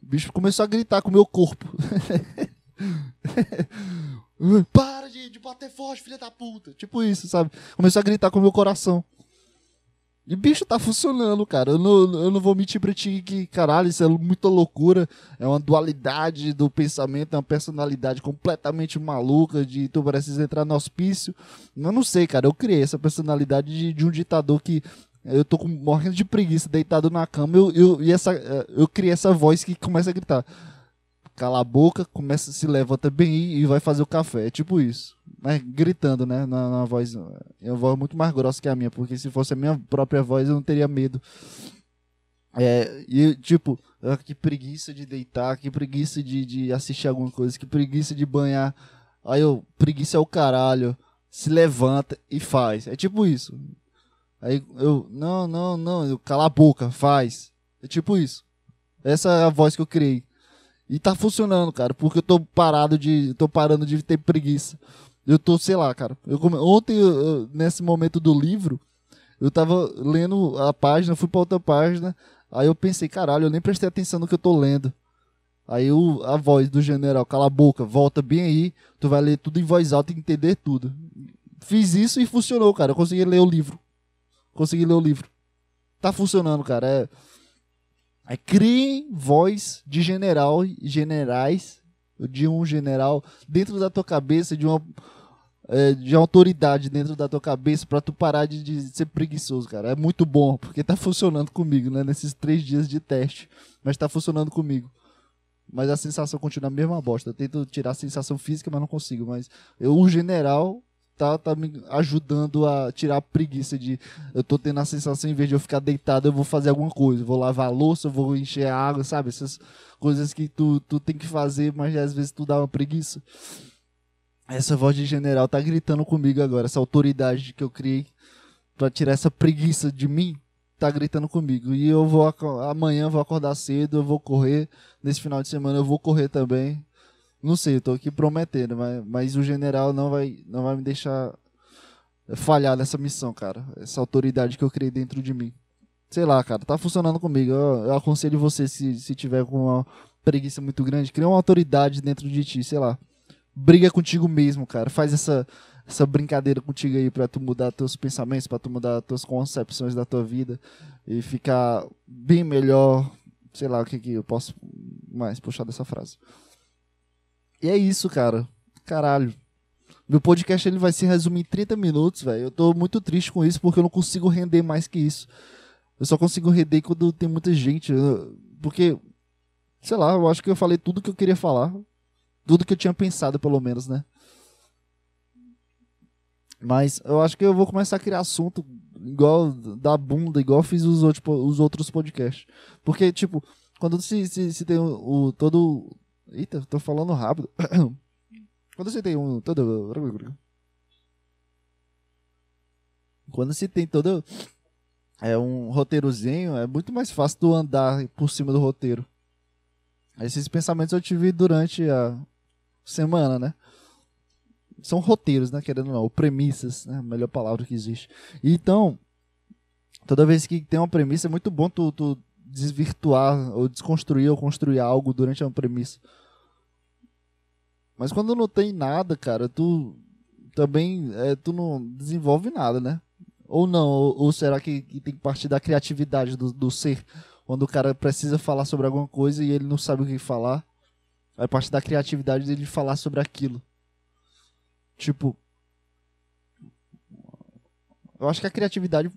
o bicho começou a gritar com o meu corpo. Para de, de bater forte, filha da puta. Tipo isso, sabe? Começou a gritar com o meu coração. E bicho, tá funcionando, cara. Eu não, eu não vou mentir pra ti que, caralho, isso é muita loucura. É uma dualidade do pensamento, é uma personalidade completamente maluca de tu precisa entrar no hospício. Eu não sei, cara. Eu criei essa personalidade de, de um ditador que eu tô com, morrendo de preguiça, deitado na cama, eu, eu, e essa, eu criei essa voz que começa a gritar. Cala a boca, começa, se levanta bem e vai fazer o café. É tipo isso. Mas gritando, né? Na, na voz. É uma voz muito mais grossa que a minha, porque se fosse a minha própria voz eu não teria medo. É, e tipo, ah, que preguiça de deitar, que preguiça de, de assistir alguma coisa, que preguiça de banhar. Aí eu, preguiça é o caralho. Se levanta e faz. É tipo isso. Aí eu, não, não, não, eu, cala a boca, faz. É tipo isso. Essa é a voz que eu criei. E tá funcionando, cara, porque eu tô parado de. tô parando de ter preguiça. Eu tô, sei lá, cara. Eu, ontem, eu, nesse momento do livro, eu tava lendo a página, fui pra outra página. Aí eu pensei, caralho, eu nem prestei atenção no que eu tô lendo. Aí a voz do general, cala a boca, volta bem aí, tu vai ler tudo em voz alta e entender tudo. Fiz isso e funcionou, cara. Eu consegui ler o livro. Consegui ler o livro. Tá funcionando, cara. É, é criem voz de general, generais, de um general dentro da tua cabeça, de uma é, de autoridade dentro da tua cabeça para tu parar de, de, ser preguiçoso, cara. É muito bom, porque tá funcionando comigo, né? Nesses três dias de teste. Mas tá funcionando comigo. Mas a sensação continua a mesma bosta. Eu tento tirar a sensação física, mas não consigo. Mas eu, o general tá, tá me ajudando a tirar a preguiça de. Eu tô tendo a sensação, em vez de eu ficar deitado, eu vou fazer alguma coisa. Eu vou lavar a louça, eu vou encher a água, sabe? Essas coisas que tu, tu tem que fazer, mas às vezes tu dá uma preguiça. Essa voz de general tá gritando comigo agora, essa autoridade que eu criei para tirar essa preguiça de mim, tá gritando comigo. E eu vou amanhã vou acordar cedo, eu vou correr. Nesse final de semana eu vou correr também. Não sei, eu tô aqui prometendo, mas, mas o general não vai, não vai me deixar falhar nessa missão, cara. Essa autoridade que eu criei dentro de mim. Sei lá, cara, tá funcionando comigo. Eu, eu aconselho você, se, se tiver com uma preguiça muito grande, cria uma autoridade dentro de ti, sei lá. Briga contigo mesmo, cara. Faz essa, essa brincadeira contigo aí pra tu mudar teus pensamentos, pra tu mudar tuas concepções da tua vida e ficar bem melhor. Sei lá o que, que eu posso mais puxar dessa frase. E é isso, cara. Caralho. Meu podcast ele vai se resumir em 30 minutos, velho. Eu tô muito triste com isso porque eu não consigo render mais que isso. Eu só consigo render quando tem muita gente. Porque, sei lá, eu acho que eu falei tudo que eu queria falar. Tudo que eu tinha pensado, pelo menos, né? Mas eu acho que eu vou começar a criar assunto igual da bunda, igual fiz os outros, os outros podcasts. Porque, tipo, quando se, se, se tem o, o todo Eita, tô falando rápido. Quando você tem um todo. Quando você tem todo. É um roteirozinho, é muito mais fácil tu andar por cima do roteiro. Esses pensamentos eu tive durante a semana, né? São roteiros, né? Querendo ou não, ou premissas, né? A melhor palavra que existe. Então, toda vez que tem uma premissa, é muito bom tu, tu desvirtuar, ou desconstruir, ou construir algo durante uma premissa. Mas quando não tem nada, cara, tu também é, tu não desenvolve nada, né? Ou não? Ou, ou será que, que, tem que partir da criatividade do, do ser? Quando o cara precisa falar sobre alguma coisa e ele não sabe o que falar, aí parte da criatividade dele falar sobre aquilo. Tipo. Eu acho que a criatividade.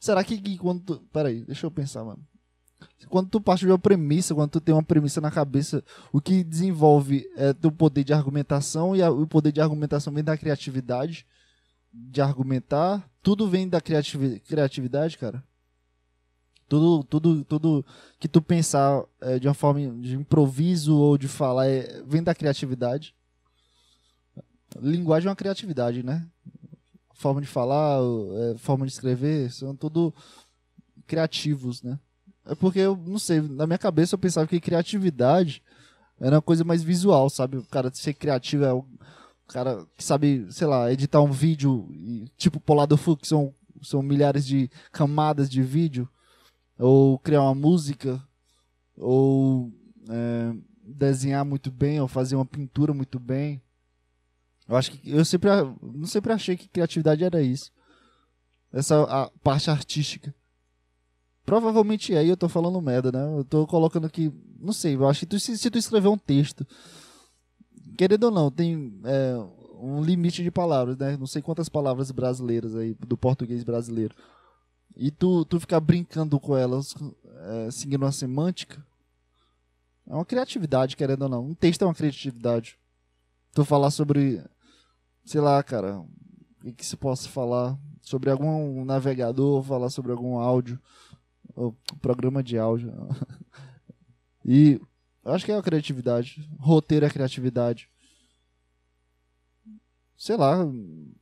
Será que, que quando. Tu... Peraí, deixa eu pensar, mano quando tu parte de uma premissa, quando tu tem uma premissa na cabeça, o que desenvolve é teu poder de argumentação e a, o poder de argumentação vem da criatividade de argumentar. Tudo vem da criativ criatividade, cara. Tudo, tudo, tudo que tu pensar é, de uma forma de improviso ou de falar é, vem da criatividade. Linguagem é uma criatividade, né? Forma de falar, é, forma de escrever, são tudo criativos, né? É porque eu não sei, na minha cabeça eu pensava que criatividade era uma coisa mais visual, sabe? O cara ser criativo é cara que sabe, sei lá, editar um vídeo, tipo Polado Fu, que são, são milhares de camadas de vídeo, ou criar uma música, ou é, desenhar muito bem, ou fazer uma pintura muito bem. Eu acho que eu sempre, não sempre achei que criatividade era isso. essa parte artística. Provavelmente é, e eu tô falando merda, né? Eu tô colocando aqui, não sei, eu acho que tu, se, se tu escrever um texto, querendo ou não, tem é, um limite de palavras, né? Não sei quantas palavras brasileiras aí, do português brasileiro. E tu, tu ficar brincando com elas, é, seguindo uma semântica, é uma criatividade, querendo ou não. Um texto é uma criatividade. Tu falar sobre, sei lá, cara, o que, se possa falar? Sobre algum navegador, falar sobre algum áudio, programa de áudio. e acho que é a criatividade. Roteiro é criatividade. Sei lá. O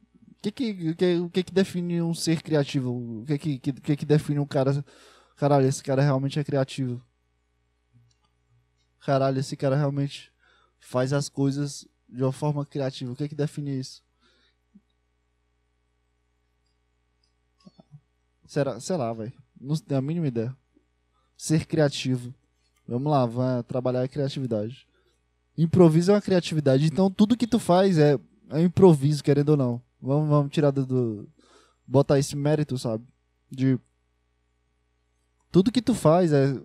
que que, que, que, que define um ser criativo? O que que, que, que define um cara. Caralho, esse cara realmente é criativo. Caralho, esse cara realmente faz as coisas de uma forma criativa. O que que define isso? Será, sei lá, velho. Não tenho a mínima ideia. Ser criativo. Vamos lá, vai trabalhar a criatividade. Improviso é uma criatividade. Então tudo que tu faz é, é improviso, querendo ou não. Vamos, vamos tirar do, do. Botar esse mérito, sabe? De. Tudo que tu faz é.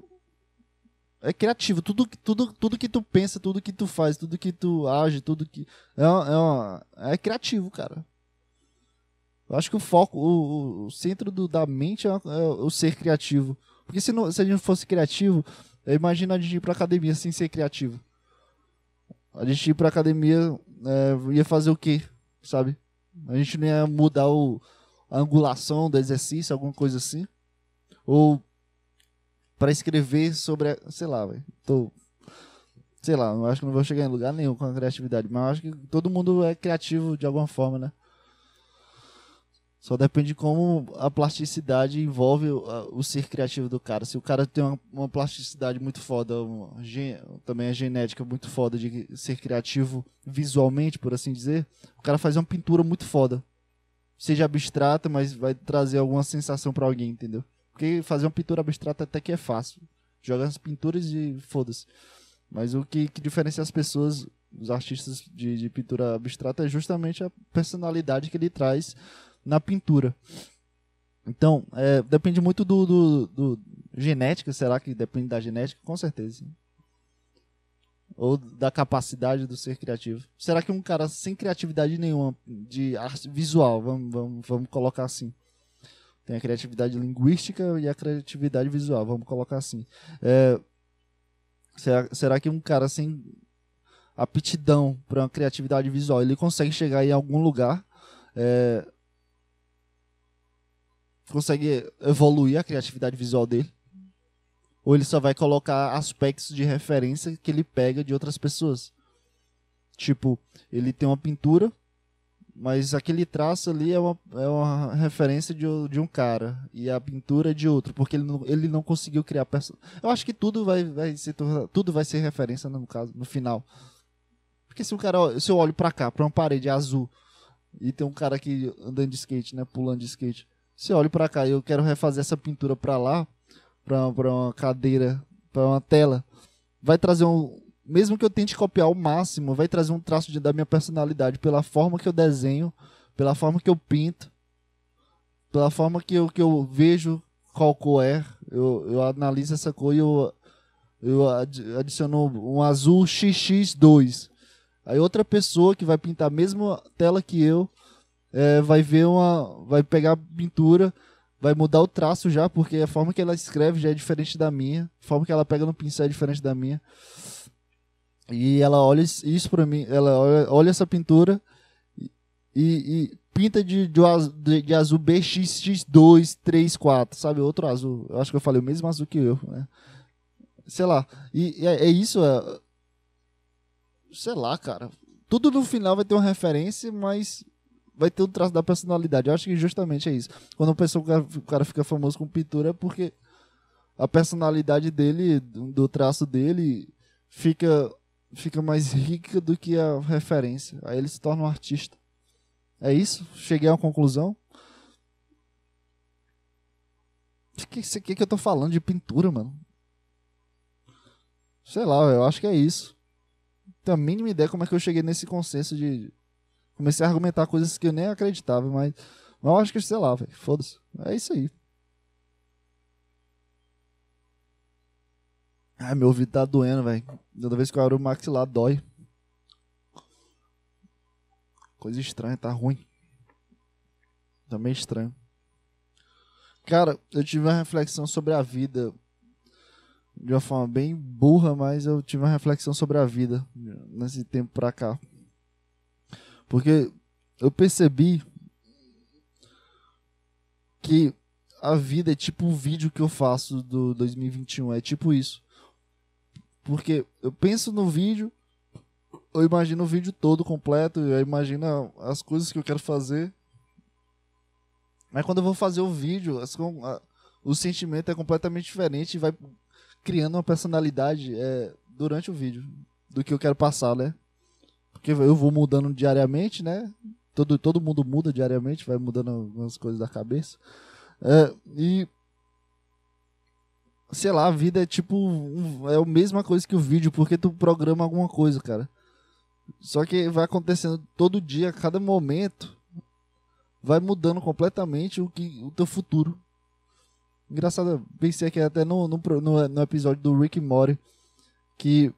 É criativo. Tudo, tudo, tudo que tu pensa, tudo que tu faz, tudo que tu age, tudo que. É, uma, é, uma, é criativo, cara. Eu acho que o foco, o, o centro do, da mente é, é, o ser criativo. Porque se, não, se a gente fosse criativo, imagina a gente ir pra academia sem ser criativo. A gente ir pra academia é, ia fazer o quê? Sabe? A gente não ia mudar o, a angulação do exercício, alguma coisa assim. Ou para escrever sobre. A, sei lá, velho. Sei lá, eu acho que não vou chegar em lugar nenhum com a criatividade. Mas eu acho que todo mundo é criativo de alguma forma, né? Só depende de como a plasticidade envolve o, o, ser criativo do cara. Se o cara tem uma, uma plasticidade muito foda, uma, também a genética muito foda de ser criativo visualmente, por assim dizer, o cara faz uma pintura muito foda. Seja abstrata, mas vai trazer alguma sensação para alguém, entendeu? Porque fazer uma pintura abstrata até que é fácil. Joga as pinturas e foda-se. Mas o que, que diferencia as pessoas, os artistas de, de pintura abstrata, é justamente a personalidade que ele traz na pintura. Então, é, depende muito do, do, do, genética, será que depende da genética? Com certeza. Ou da capacidade do ser criativo. Será que um cara sem criatividade nenhuma de arte visual, vamos, vamos, vamos colocar assim. Tem a criatividade linguística e a criatividade visual, vamos colocar assim. É, será, será que um cara sem aptidão para criatividade visual, ele consegue chegar em algum lugar é, consegue evoluir a criatividade visual dele? Ou ele só vai colocar aspectos de referência que ele pega de outras pessoas? Tipo, ele tem uma pintura, mas aquele traço ali é uma, é uma referência de, de um cara e a pintura é de outro, porque ele não, ele não conseguiu criar personagem. Eu acho que tudo vai, vai ser tudo vai ser referência no caso no final. Porque se o cara, se eu olho para cá, para uma parede azul e tem um cara aqui andando de skate, né, pulando de skate, se olho para cá eu quero refazer essa pintura para lá, para uma cadeira, para uma tela, vai trazer um, mesmo que eu tente copiar o máximo, vai trazer um traço de, da minha personalidade pela forma que eu desenho, pela forma que eu pinto, pela forma que eu, que eu vejo qual cor é, eu, eu analiso essa cor e eu, eu adiciono um azul XX2. Aí outra pessoa que vai pintar a mesma tela que eu é, vai ver uma. Vai pegar a pintura, vai mudar o traço já, porque a forma que ela escreve já é diferente da minha. A forma que ela pega no pincel é diferente da minha. E ela olha isso pra mim, ela olha, olha essa pintura e, e pinta de, de, de, azul BXX2, 3, 4, sabe? Outro azul. Eu acho que eu falei o mesmo azul que eu, né? Sei lá. E, e é, é, isso, é... Sei lá, cara. Tudo no final vai ter uma referência, mas vai ter um traço da personalidade. Eu acho que justamente é isso. Quando uma pessoa, o cara fica famoso com pintura é porque a personalidade dele, do traço dele, fica, fica mais rica do que a referência. Aí ele se torna um artista. É isso? Cheguei a uma conclusão. O que, que, que eu tô falando de pintura, mano? Sei lá, eu acho que é isso. Tenho a mínima ideia como é que eu cheguei nesse consenso de comecei a argumentar coisas que eu nem acreditava, mas Mas eu acho que, sei lá, velho. Foda-se. É isso aí. Ai, meu ouvido tá doendo, velho. Toda vez que eu abro o maxilar, dói. Coisa estranha, tá ruim. Tá meio estranho. Cara, eu tive uma reflexão sobre a vida de uma forma bem burra, mas eu tive uma reflexão sobre a vida nesse tempo pra cá. Porque eu percebi que a vida é tipo o vídeo que eu faço do 2021, é tipo isso. Porque eu penso no vídeo, eu imagino o vídeo todo completo, eu imagino as coisas que eu quero fazer. Mas quando eu vou fazer o vídeo, o sentimento é completamente diferente e vai criando uma personalidade é, durante o vídeo do que eu quero passar, né? Porque eu vou mudando diariamente, né? Todo, todo mundo muda diariamente, vai mudando algumas coisas da cabeça. É, e sei lá, a vida é tipo. É a mesma coisa que o vídeo, porque tu programa alguma coisa, cara. Só que vai acontecendo todo dia, a cada momento, vai mudando completamente o, que, o teu futuro. Engraçado, pensei aqui até no, no, no, no episódio do Rick Morty, que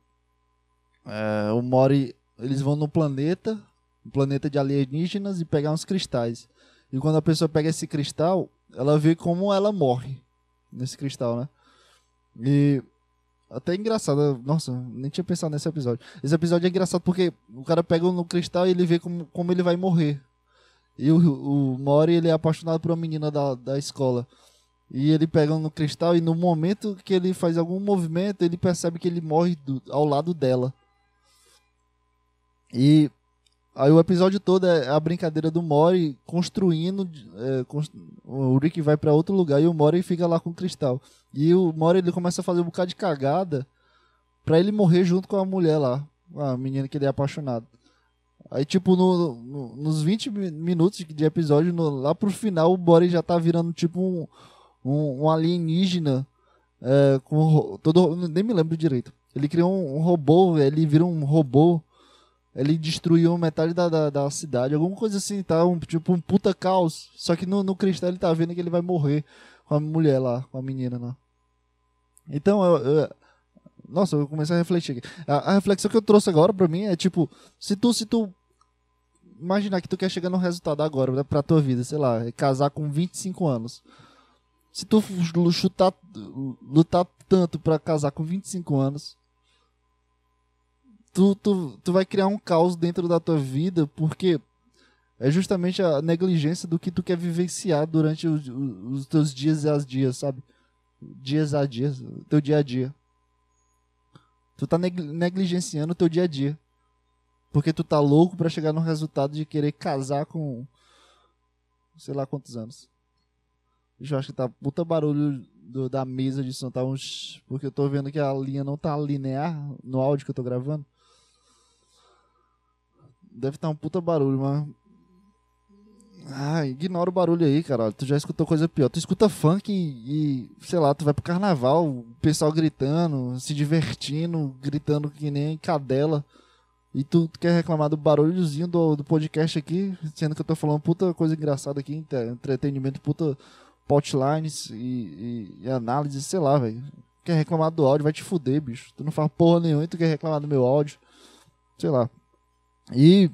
é, o Morty, eles vão no planeta, um planeta de alienígenas, e pegar uns cristais. E quando a pessoa pega esse cristal, ela vê como ela morre nesse cristal, né? E até engraçado, nossa, nem tinha pensado nesse episódio. Esse episódio é engraçado porque o cara pega no cristal e ele vê como, como ele vai morrer. E o, o Mori, ele é apaixonado por uma menina da, da escola. E ele pega no cristal e no momento que ele faz algum movimento, ele percebe que ele morre do, ao lado dela. E Aí o episódio todo é a brincadeira do Mori construindo. É, const... O Rick vai para outro lugar e o Mori fica lá com o cristal. E o Mori ele começa a fazer um bocado de cagada pra ele morrer junto com a mulher lá. A menina que ele é apaixonado. Aí, tipo, no, no, nos 20 minutos de episódio, no, lá pro final, o Mori já tá virando tipo um, um, um alienígena. É, com todo. Nem me lembro direito. Ele criou um, um robô, ele vira um robô ele destruiu metade da, da, da, cidade, alguma coisa assim, tá? Um, tipo um puta caos. Só que no, no cristal ele tá vendo que ele vai morrer com a mulher lá, com a menina lá. Então, eu, eu nossa, eu comecei a refletir aqui. A, a, reflexão que eu trouxe agora pra mim é tipo, se tu, se tu imaginar que tu quer chegar no resultado agora, né, pra tua vida, sei lá, é casar com 25 anos. Se tu chutar, lutar tanto pra casar com 25 anos, tu, tu, tu vai criar um caos dentro da tua vida, porque é justamente a negligência do que tu quer vivenciar durante os, os teus dias e as dias, sabe? Dias a dias, teu dia a dia. Tu tá negligenciando o teu dia a dia. Porque tu tá louco para chegar no resultado de querer casar com sei lá quantos anos. Eu acho que tá puta barulho do, da mesa de som, tá uns. Porque eu tô vendo que a linha não tá linear no áudio que eu tô gravando. Deve estar tá um puta barulho, mas. Ah, ignora o barulho aí, cara. Tu já escutou coisa pior. Tu escuta funk e, e, sei lá, tu vai pro carnaval, o pessoal gritando, se divertindo, gritando que nem cadela. E tu, quer reclamar do barulhozinho do, do podcast aqui, sendo que eu tô falando puta coisa engraçada aqui, entretenimento, puta potlines e, e, e análise, sei lá, velho. Quer reclamar do áudio, vai te fuder, bicho. Tu não faz porra nenhuma e tu quer reclamar do meu áudio. Sei lá. E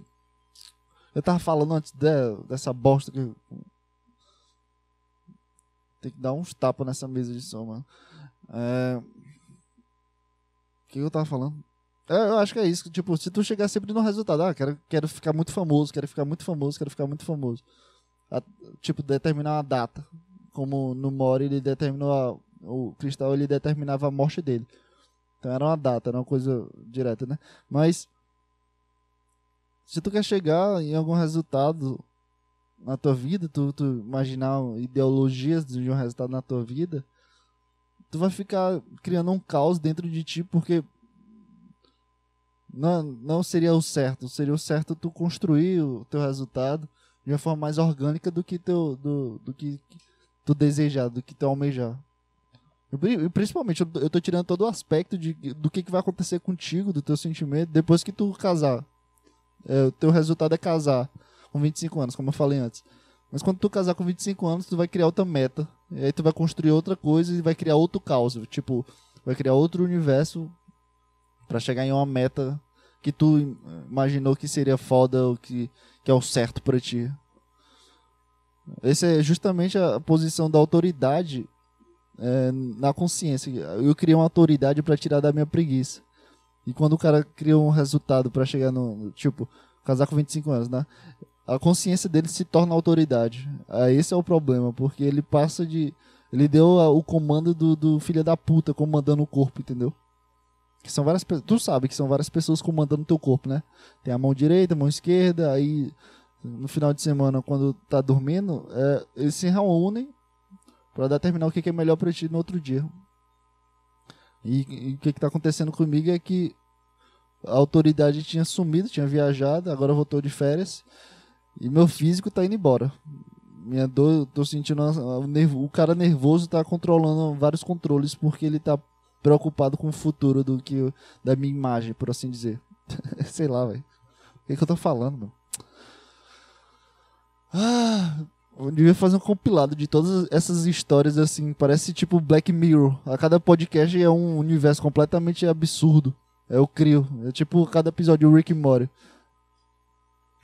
eu tava falando antes de, dessa bosta que. Tem que dar uns tapas nessa mesa de som, mano. É... O que eu tava falando? É, eu acho que é isso. Tipo, se tu chegar sempre no resultado, ah, quero, quero ficar muito famoso, quero ficar muito famoso, quero ficar muito famoso. A, tipo, determinar uma data. Como no Mori ele determinou a, o Cristal ele determinava a morte dele. Então era uma data, era uma coisa direta, né? Mas se tu quer chegar em algum resultado na tua vida, tu, tu imaginar ideologias de um resultado na tua vida, tu vai ficar criando um caos dentro de ti, porque não, não seria o certo. Seria o certo tu construir o teu resultado de uma forma mais orgânica do que teu, do, do que tu desejar, do que tu almejar. Eu, principalmente, eu, eu tô tirando todo o aspecto de, do que, que vai acontecer contigo, do teu sentimento, depois que tu casar. É, o teu resultado é casar com 25 anos, como eu falei antes. Mas quando tu casar com 25 anos, tu vai criar outra meta. E aí tu vai construir outra coisa e vai criar outro caos. Tipo, vai criar outro universo para chegar em uma meta que tu imaginou que seria foda ou que, que é o certo para ti. Essa é justamente a posição da autoridade é, na consciência. Eu criei uma autoridade para tirar da minha preguiça. E quando o cara cria um resultado para chegar no, tipo, casar com 25 anos, né? A consciência dele se torna autoridade. Aí esse é o problema, porque ele passa de. Ele deu o comando do, do filho da puta comandando o corpo, entendeu? Que são várias Tu sabe que são várias pessoas comandando o teu corpo, né? Tem a mão direita, a mão esquerda, aí no final de semana, quando tá dormindo, é, eles se reúnem para determinar o que, que é melhor para ti no outro dia. E, e o que está acontecendo comigo é que a autoridade tinha sumido, tinha viajado, agora voltou de férias e meu físico está indo embora. Minha dor, tô sentindo o, cara nervoso está controlando vários controles porque ele está preocupado com o futuro do que da minha imagem, por assim dizer. Sei lá, velho. O que, que eu tô falando, mano? Ah, eu devia fazer um compilado de todas essas histórias assim. Parece tipo Black Mirror. A cada podcast é um universo completamente absurdo. É eu crio. É tipo cada episódio do Rick Morty.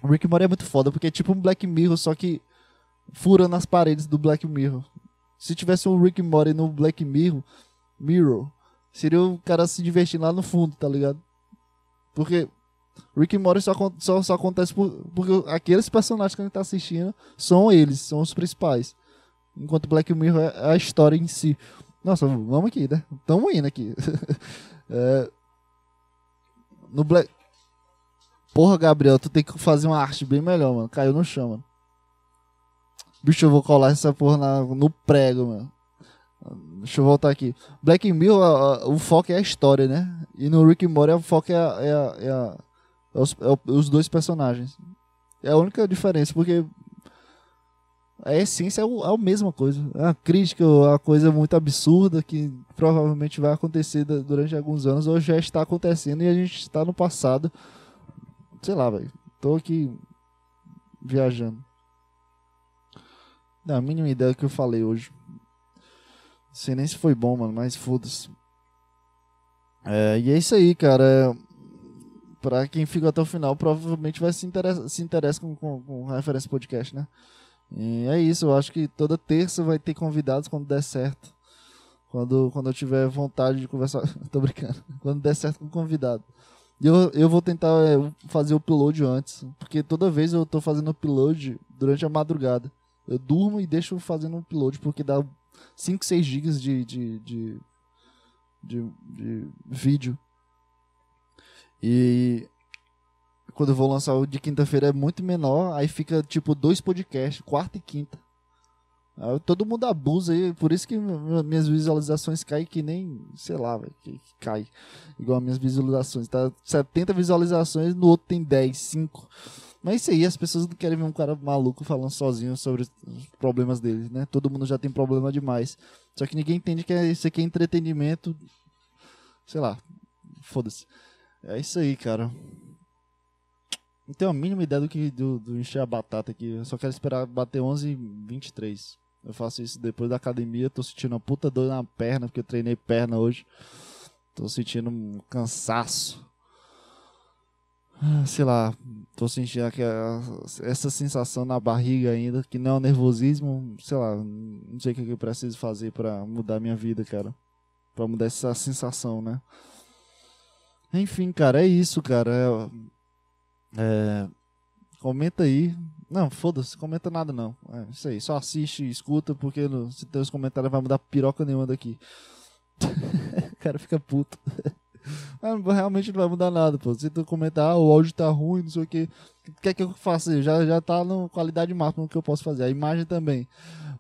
O Rick Morty é muito foda porque é tipo um Black Mirror, só que fura nas paredes do Black Mirror. Se tivesse um Rick Morty no Black Mirror, Mirror, seria o cara se divertindo lá no fundo, tá ligado? Porque Rick Morty só, só, só acontece por, porque aqueles personagens que a gente tá assistindo são eles, são os principais. Enquanto Black Mirror é a história em si. Nossa, vamos aqui, né? Tamo indo aqui. é, no Black. Porra, Gabriel, tu tem que fazer uma arte bem melhor, mano. Caiu no chão, mano. Bicho, eu vou colar essa porra na, no prego, mano. Deixa eu voltar aqui. Black Mirror, o foco é a história, né? E no Rick and Morty, o foco é a, é a, é a é os, é os dois personagens. É a única diferença, porque a essência é, o, é a mesma coisa. É a crítica, é a coisa muito absurda que provavelmente vai acontecer durante alguns anos, ou já está acontecendo e a gente está no passado. Sei lá, velho. Tô aqui viajando. Não, a mínima ideia que eu falei hoje. Não sei nem se foi bom, mano, mas foda-se. É, e é isso aí, cara. É, Pra quem fica até o final, provavelmente vai se interessar se interessa com, com, com referência podcast, né? E é isso, eu acho que toda terça vai ter convidados quando der certo. Quando, quando eu tiver vontade de conversar. Tô brincando. Quando der certo com o convidado. E eu, eu vou tentar é, fazer o upload antes. Porque toda vez eu tô fazendo upload durante a madrugada. Eu durmo e deixo fazendo upload porque dá 5, 6 gigas de, de, de, de, de vídeo. E quando eu vou lançar o de quinta-feira é muito menor, aí fica tipo dois podcasts, quarta e quinta. Aí todo mundo abusa aí, por isso que minhas visualizações caem que nem, sei lá, véio, que, cai. Igual minhas visualizações. Tá 70 visualizações, no outro tem 10, 5. Mas isso aí, as pessoas não querem ver um cara maluco falando sozinho sobre os problemas dele, né? Todo mundo já tem problema demais. Só que ninguém entende que isso aqui é entretenimento. Sei lá, foda-se. É isso aí, cara. Não tenho a mínima ideia do que do, do encher a batata aqui. Eu só quero esperar bater 11 e 23. Eu faço isso depois da academia. Tô sentindo uma puta dor na perna, porque eu treinei perna hoje. Tô sentindo um cansaço. Ah, sei lá, tô sentindo essa sensação na barriga ainda, que não é um nervosismo. Sei lá, não sei o que eu preciso fazer para mudar minha vida, cara. Pra mudar essa sensação, né? Enfim, cara, é isso, cara. É, é, comenta aí. Não, foda-se, comenta nada não. É isso aí, só assiste escuta, porque no, se os comentários vai mudar piroca nenhuma daqui. o cara fica puto. realmente não vai mudar nada, pô. Se tu comentar, ah, o áudio tá ruim, não sei o que. O que é que eu faço? Já, já tá na qualidade máxima que eu posso fazer. A imagem também.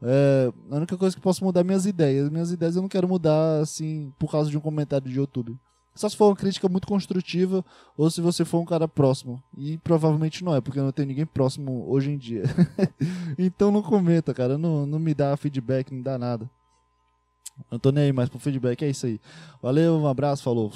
É, a única coisa que posso mudar é minhas ideias. Minhas ideias eu não quero mudar, assim, por causa de um comentário de YouTube. Só se for uma crítica muito construtiva ou se você for um cara próximo. E provavelmente não é, porque não tem ninguém próximo hoje em dia. então não comenta, cara. Não, não me dá feedback, não dá nada. Não tô nem aí mais pro feedback. É isso aí. Valeu, um abraço, falou.